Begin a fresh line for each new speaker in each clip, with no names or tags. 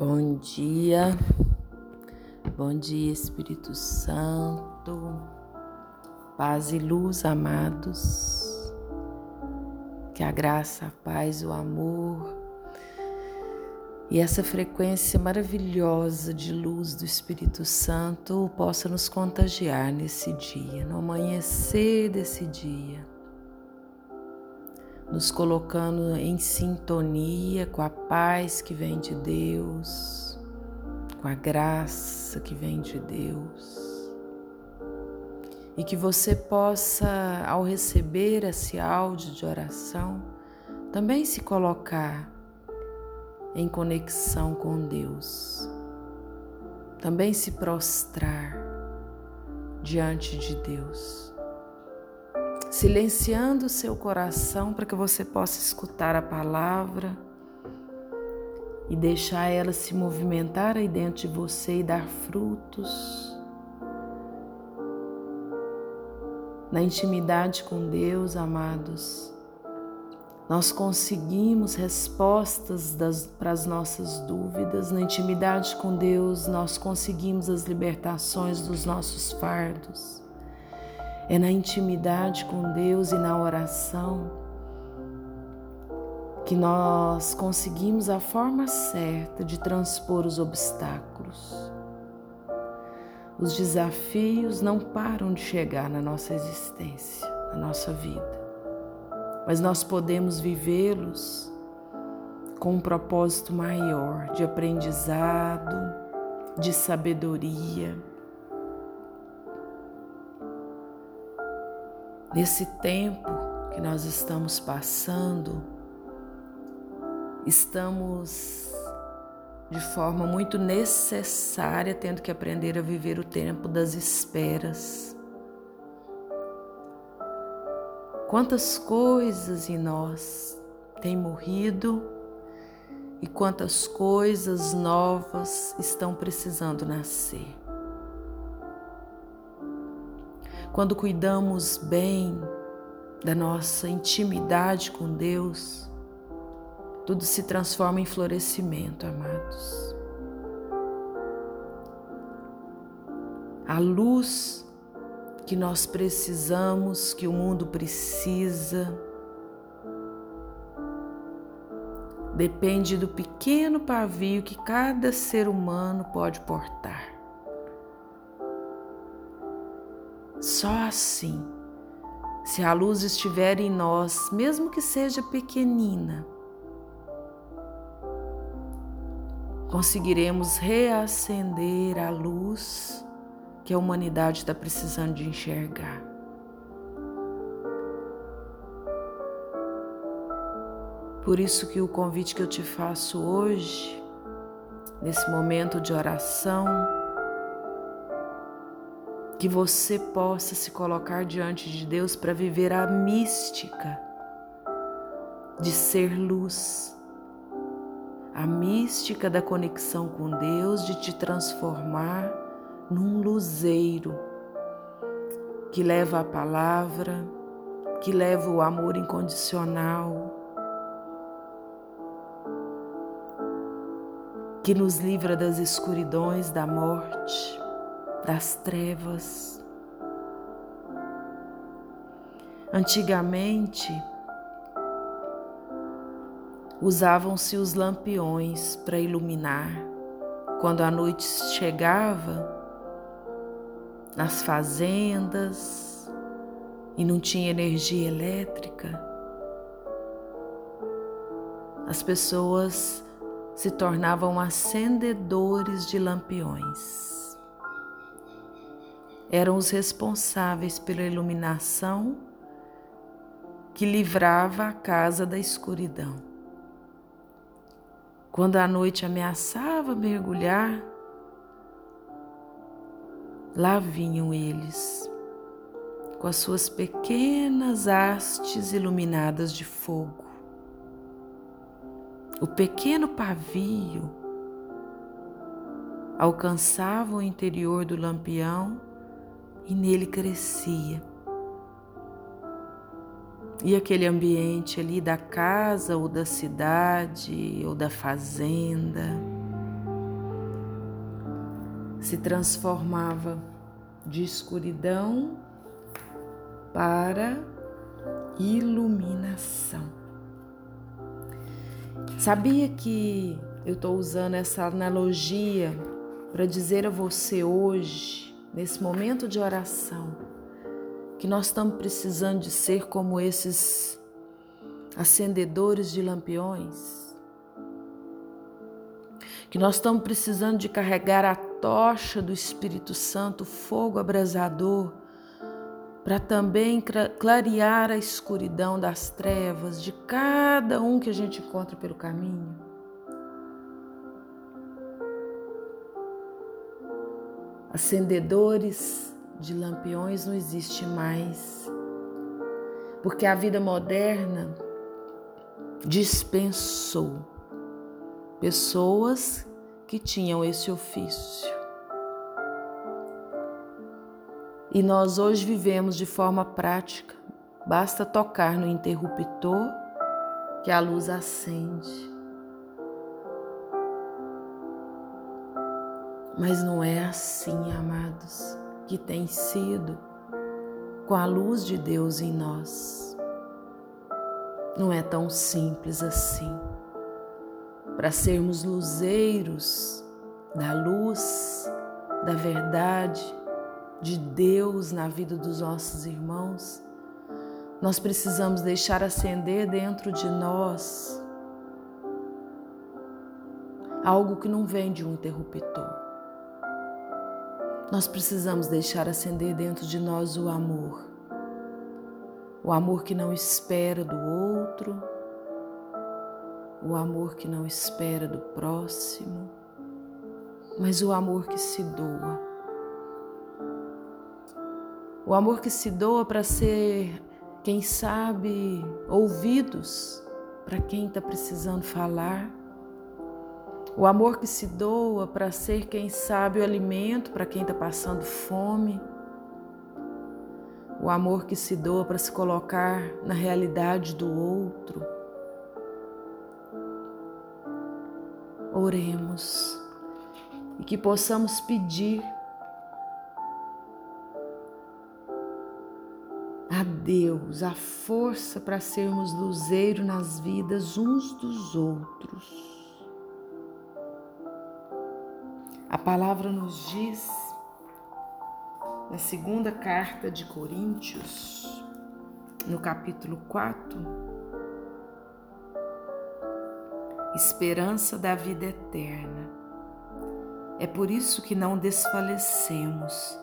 Bom dia, bom dia Espírito Santo, paz e luz, amados, que a graça, a paz, o amor e essa frequência maravilhosa de luz do Espírito Santo possa nos contagiar nesse dia, no amanhecer desse dia nos colocando em sintonia com a paz que vem de Deus, com a graça que vem de Deus. E que você possa, ao receber esse áudio de oração, também se colocar em conexão com Deus, também se prostrar diante de Deus silenciando o seu coração para que você possa escutar a palavra e deixar ela se movimentar aí dentro de você e dar frutos. Na intimidade com Deus, amados, nós conseguimos respostas para as nossas dúvidas. Na intimidade com Deus, nós conseguimos as libertações dos nossos fardos. É na intimidade com Deus e na oração que nós conseguimos a forma certa de transpor os obstáculos. Os desafios não param de chegar na nossa existência, na nossa vida, mas nós podemos vivê-los com um propósito maior de aprendizado, de sabedoria Nesse tempo que nós estamos passando, estamos de forma muito necessária tendo que aprender a viver o tempo das esperas. Quantas coisas em nós têm morrido e quantas coisas novas estão precisando nascer. Quando cuidamos bem da nossa intimidade com Deus, tudo se transforma em florescimento, amados. A luz que nós precisamos, que o mundo precisa, depende do pequeno pavio que cada ser humano pode portar. Só assim, se a luz estiver em nós, mesmo que seja pequenina, conseguiremos reacender a luz que a humanidade está precisando de enxergar. Por isso que o convite que eu te faço hoje, nesse momento de oração, que você possa se colocar diante de Deus para viver a mística de ser luz, a mística da conexão com Deus, de te transformar num luzeiro que leva a palavra, que leva o amor incondicional, que nos livra das escuridões da morte das trevas. Antigamente, usavam-se os lampiões para iluminar. Quando a noite chegava, nas fazendas e não tinha energia elétrica, as pessoas se tornavam acendedores de lampiões eram os responsáveis pela iluminação que livrava a casa da escuridão. Quando a noite ameaçava mergulhar, lá vinham eles, com as suas pequenas hastes iluminadas de fogo. O pequeno pavio alcançava o interior do lampião e nele crescia. E aquele ambiente ali da casa ou da cidade ou da fazenda se transformava de escuridão para iluminação. Sabia que eu estou usando essa analogia para dizer a você hoje, nesse momento de oração, que nós estamos precisando de ser como esses acendedores de lampiões? Que nós estamos precisando de carregar a tocha do Espírito Santo, fogo abrasador, para também clarear a escuridão das trevas de cada um que a gente encontra pelo caminho. Acendedores de lampiões não existe mais, porque a vida moderna dispensou pessoas que tinham esse ofício. E nós hoje vivemos de forma prática. Basta tocar no interruptor que a luz acende. Mas não é assim, amados, que tem sido com a luz de Deus em nós. Não é tão simples assim. Para sermos luzeiros da luz, da verdade, de Deus na vida dos nossos irmãos, nós precisamos deixar acender dentro de nós algo que não vem de um interruptor. Nós precisamos deixar acender dentro de nós o amor. O amor que não espera do outro, o amor que não espera do próximo, mas o amor que se doa o amor que se doa para ser, quem sabe, ouvidos para quem está precisando falar. O amor que se doa para ser, quem sabe, o alimento para quem está passando fome. O amor que se doa para se colocar na realidade do outro. Oremos e que possamos pedir a Deus a força para sermos luzeiro nas vidas uns dos outros. A palavra nos diz, na segunda carta de Coríntios, no capítulo 4, esperança da vida eterna. É por isso que não desfalecemos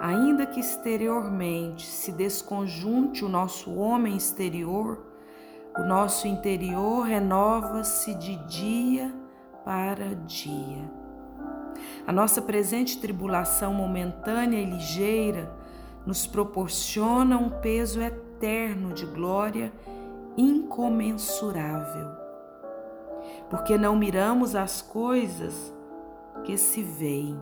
Ainda que exteriormente se desconjunte o nosso homem exterior, o nosso interior renova-se de dia para dia. A nossa presente tribulação momentânea e ligeira nos proporciona um peso eterno de glória incomensurável. Porque não miramos as coisas que se veem,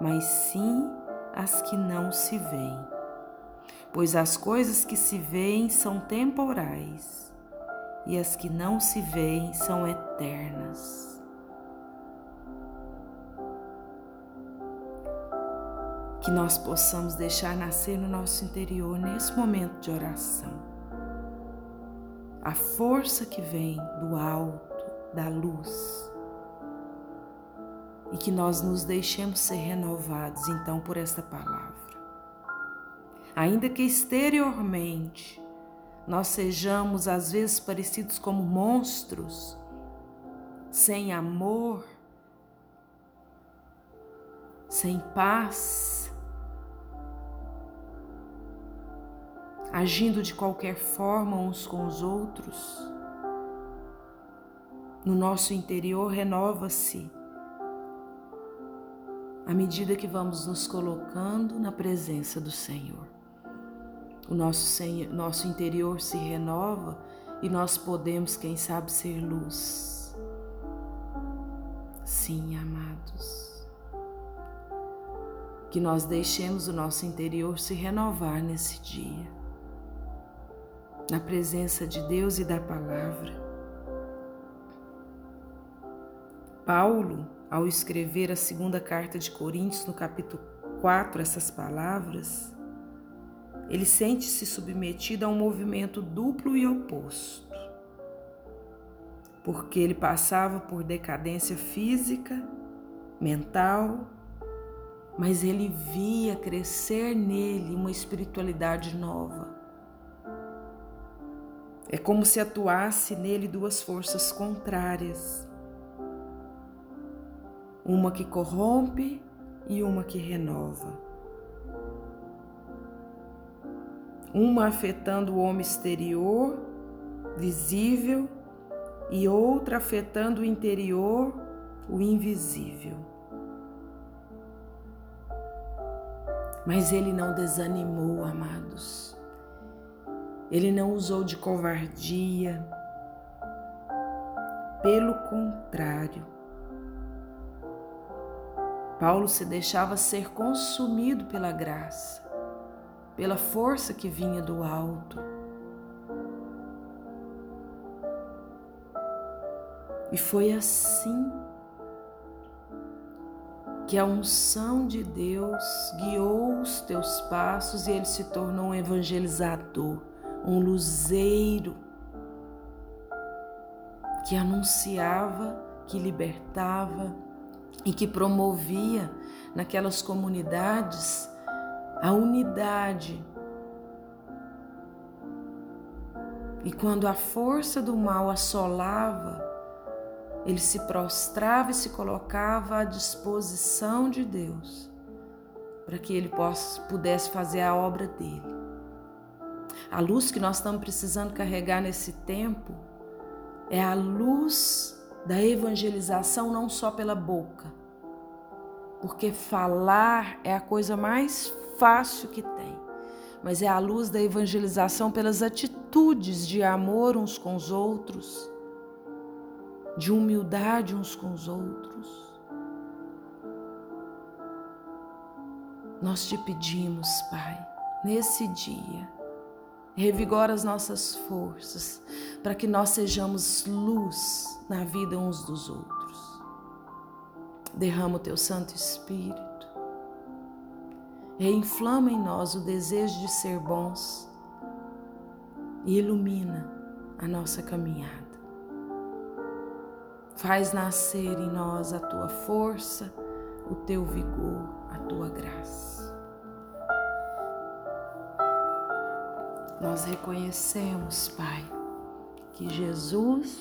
mas sim as que não se veem. Pois as coisas que se veem são temporais e as que não se veem são eternas. Que nós possamos deixar nascer no nosso interior, nesse momento de oração, a força que vem do alto, da luz e que nós nos deixemos ser renovados então por esta palavra. Ainda que exteriormente nós sejamos às vezes parecidos como monstros, sem amor, sem paz, agindo de qualquer forma uns com os outros, no nosso interior renova-se à medida que vamos nos colocando na presença do Senhor. O nosso, Senhor, nosso interior se renova e nós podemos, quem sabe, ser luz. Sim, amados. Que nós deixemos o nosso interior se renovar nesse dia, na presença de Deus e da palavra. Paulo ao escrever a segunda carta de Coríntios, no capítulo 4, essas palavras, ele sente-se submetido a um movimento duplo e oposto. Porque ele passava por decadência física, mental, mas ele via crescer nele uma espiritualidade nova. É como se atuasse nele duas forças contrárias. Uma que corrompe e uma que renova. Uma afetando o homem exterior, visível, e outra afetando o interior, o invisível. Mas ele não desanimou, amados. Ele não usou de covardia. Pelo contrário, Paulo se deixava ser consumido pela graça, pela força que vinha do alto. E foi assim que a unção de Deus guiou os teus passos e ele se tornou um evangelizador, um luzeiro que anunciava, que libertava e que promovia naquelas comunidades a unidade. E quando a força do mal assolava, ele se prostrava e se colocava à disposição de Deus para que ele pudesse fazer a obra dele. A luz que nós estamos precisando carregar nesse tempo é a luz da evangelização não só pela boca, porque falar é a coisa mais fácil que tem, mas é a luz da evangelização pelas atitudes de amor uns com os outros de humildade uns com os outros. Nós te pedimos, Pai, nesse dia, revigora as nossas forças para que nós sejamos luz na vida uns dos outros. Derrama o teu Santo Espírito, reinflama em nós o desejo de ser bons e ilumina a nossa caminhada. Faz nascer em nós a tua força, o teu vigor, a tua graça. Nós reconhecemos, Pai, que Jesus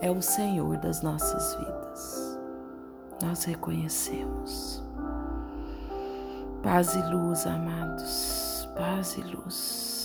é o Senhor das nossas vidas. Nós reconhecemos. Paz e luz, amados, paz e luz.